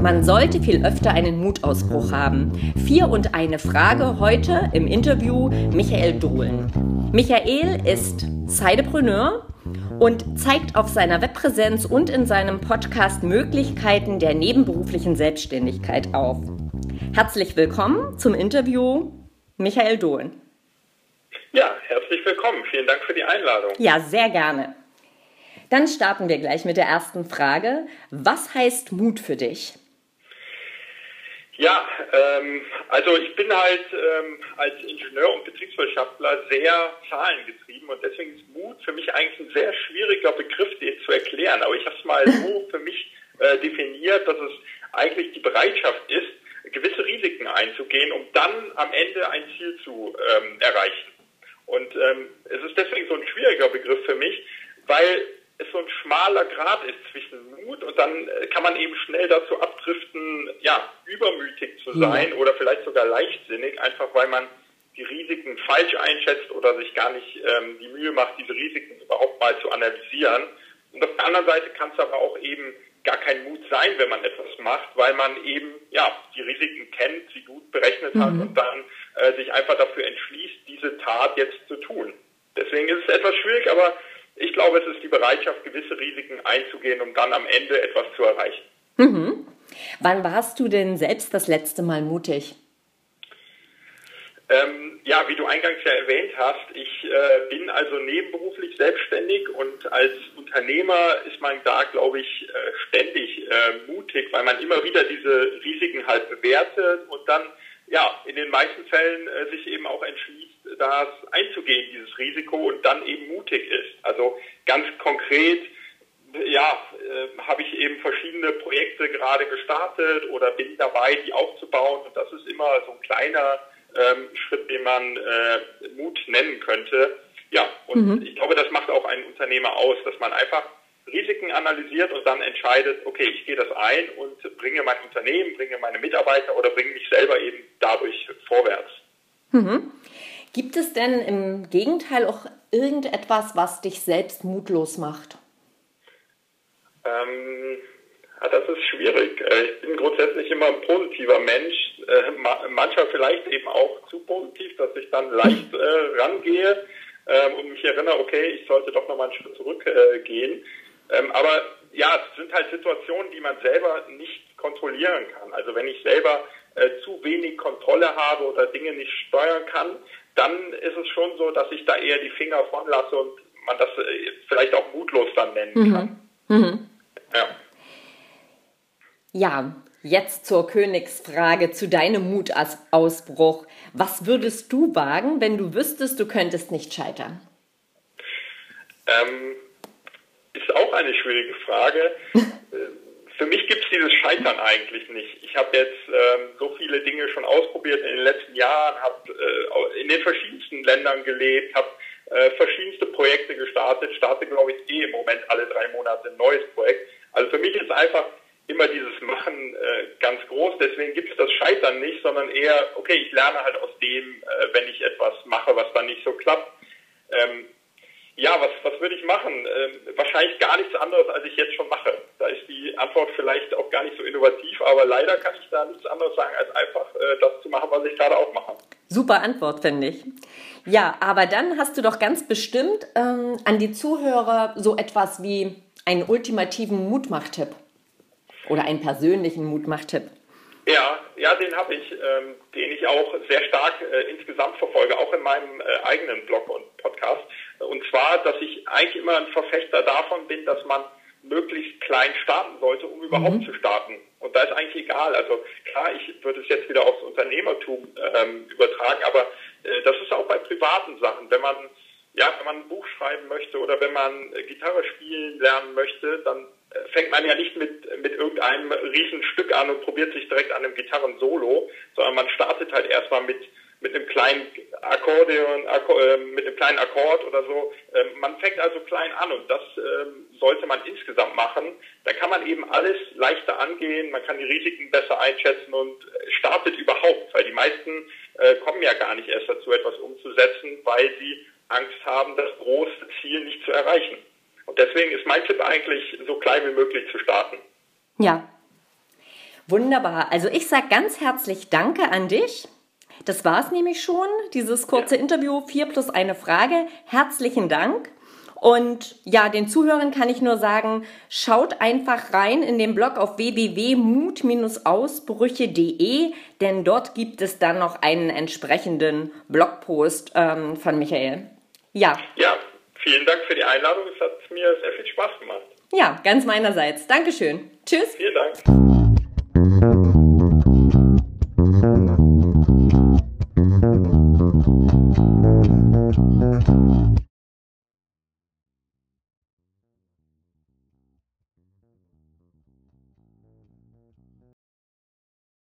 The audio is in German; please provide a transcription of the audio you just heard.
Man sollte viel öfter einen Mutausbruch haben. Vier und eine Frage heute im Interview Michael Dohlen. Michael ist Sidepreneur und zeigt auf seiner Webpräsenz und in seinem Podcast Möglichkeiten der nebenberuflichen Selbstständigkeit auf. Herzlich willkommen zum Interview Michael Dohlen. Ja, herzlich willkommen. Vielen Dank für die Einladung. Ja, sehr gerne. Dann starten wir gleich mit der ersten Frage. Was heißt Mut für dich? Ja, ähm, also ich bin halt ähm, als Ingenieur und Betriebswirtschaftler sehr zahlengetrieben und deswegen ist Mut für mich eigentlich ein sehr schwieriger Begriff, den zu erklären. Aber ich habe es mal so für mich äh, definiert, dass es eigentlich die Bereitschaft ist, gewisse Risiken einzugehen, um dann am Ende ein Ziel zu ähm, erreichen. Und ähm, es ist deswegen so ein schwieriger Begriff für mich, weil es so ein schmaler Grad ist zwischen Mut und dann äh, kann man eben schnell dazu abdriften, ja, übermütig zu sein ja. oder vielleicht sogar leichtsinnig, einfach weil man die Risiken falsch einschätzt oder sich gar nicht ähm, die Mühe macht, diese Risiken überhaupt mal zu analysieren. Und auf der anderen Seite kann es aber auch eben gar kein Mut sein, wenn man etwas macht, weil man eben ja die Risiken kennt, sie gut berechnet mhm. hat und dann äh, sich einfach dafür entschließt, diese Tat jetzt zu tun. Deswegen ist es etwas schwierig, aber ich glaube, es ist die Bereitschaft, gewisse Risiken einzugehen, um dann am Ende etwas zu erreichen. Mhm. Wann warst du denn selbst das letzte Mal mutig? Ähm, ja, wie du eingangs ja erwähnt hast, ich äh, bin also nebenberuflich selbstständig und als Unternehmer ist man da, glaube ich, äh, ständig äh, mutig, weil man immer wieder diese Risiken halt bewertet und dann ja in den meisten Fällen äh, sich eben auch das einzugehen, dieses Risiko und dann eben mutig ist. Also ganz konkret, ja, äh, habe ich eben verschiedene Projekte gerade gestartet oder bin dabei, die aufzubauen und das ist immer so ein kleiner ähm, Schritt, den man äh, Mut nennen könnte. Ja, und mhm. ich glaube, das macht auch einen Unternehmer aus, dass man einfach Risiken analysiert und dann entscheidet, okay, ich gehe das ein und bringe mein Unternehmen, bringe meine Mitarbeiter oder bringe mich selber eben dadurch vorwärts. Mhm. Gibt es denn im Gegenteil auch irgendetwas, was dich selbst mutlos macht? Ähm, das ist schwierig. Äh, ich bin grundsätzlich immer ein positiver Mensch. Äh, manchmal vielleicht eben auch zu positiv, dass ich dann leicht äh, rangehe ähm, und mich erinnere, okay, ich sollte doch nochmal einen Schritt zurückgehen. Ähm, aber ja, es sind halt Situationen, die man selber nicht kontrollieren kann. Also wenn ich selber äh, zu wenig Kontrolle habe oder Dinge nicht steuern kann, dann ist es schon so, dass ich da eher die Finger von lasse und man das äh, vielleicht auch mutlos dann nennen mhm. kann. Mhm. Ja. Ja, jetzt zur Königsfrage, zu deinem Mutausbruch. Was würdest du wagen, wenn du wüsstest, du könntest nicht scheitern? Ähm, ist auch eine schwierige Frage. für mich gibt es dieses Scheitern eigentlich nicht. Ich habe jetzt ähm, so viele Dinge schon ausprobiert in den letzten Jahren, habe äh, in den verschiedensten Ländern gelebt, habe äh, verschiedenste Projekte gestartet, starte glaube ich eh im Moment alle drei Monate ein neues Projekt. Also für mich ist einfach immer dieses Machen äh, ganz groß. Deswegen gibt es das Scheitern nicht, sondern eher, okay, ich lerne halt aus dem, äh, wenn ich etwas mache, was dann nicht so klappt. Ähm, ja, was, was würde ich machen? Ähm, wahrscheinlich gar nichts anderes, als ich jetzt schon mache. Da ist die Antwort vielleicht auch gar nicht so innovativ, aber leider kann ich da nichts anderes sagen, als einfach äh, das zu machen, was ich gerade auch mache. Super Antwort, finde ich. Ja, aber dann hast du doch ganz bestimmt ähm, an die Zuhörer so etwas wie einen ultimativen Mutmachtipp oder einen persönlichen Mutmachtipp. Ja, ja, den habe ich, ähm, den ich auch sehr stark äh, insgesamt verfolge, auch in meinem äh, eigenen Blog und Podcast. Und zwar, dass ich eigentlich immer ein Verfechter davon bin, dass man möglichst klein starten sollte, um überhaupt mhm. zu starten. Und da ist eigentlich egal. Also klar, ich würde es jetzt wieder aufs Unternehmertum ähm, übertragen, aber äh, das ist auch bei privaten Sachen. Wenn man ja, wenn man ein Buch schreiben möchte oder wenn man äh, Gitarre spielen lernen möchte, dann äh, fängt man ja nicht mit, mit irgendeinem Riesenstück an und probiert sich direkt an einem Gitarren-Solo, sondern man startet halt erstmal mit, mit einem kleinen Akkordeon, Akkord, äh, mit einem kleinen Akkord oder so. Ähm, man fängt also klein an und das ähm, sollte man insgesamt machen. Da kann man eben alles leichter angehen, man kann die Risiken besser einschätzen und startet überhaupt, weil die meisten äh, kommen ja gar nicht erst dazu, etwas umzusetzen, weil sie Angst haben, das große Ziel nicht zu erreichen. Und deswegen ist mein Tipp eigentlich, so klein wie möglich zu starten. Ja. Wunderbar. Also ich sage ganz herzlich Danke an dich. Das war es nämlich schon, dieses kurze ja. Interview, vier plus eine Frage. Herzlichen Dank. Und ja, den Zuhörern kann ich nur sagen, schaut einfach rein in den Blog auf www.mut-ausbrüche.de, denn dort gibt es dann noch einen entsprechenden Blogpost ähm, von Michael. Ja. Ja, vielen Dank für die Einladung. Es hat mir sehr viel Spaß gemacht. Ja, ganz meinerseits. Dankeschön. Tschüss. Vielen Dank.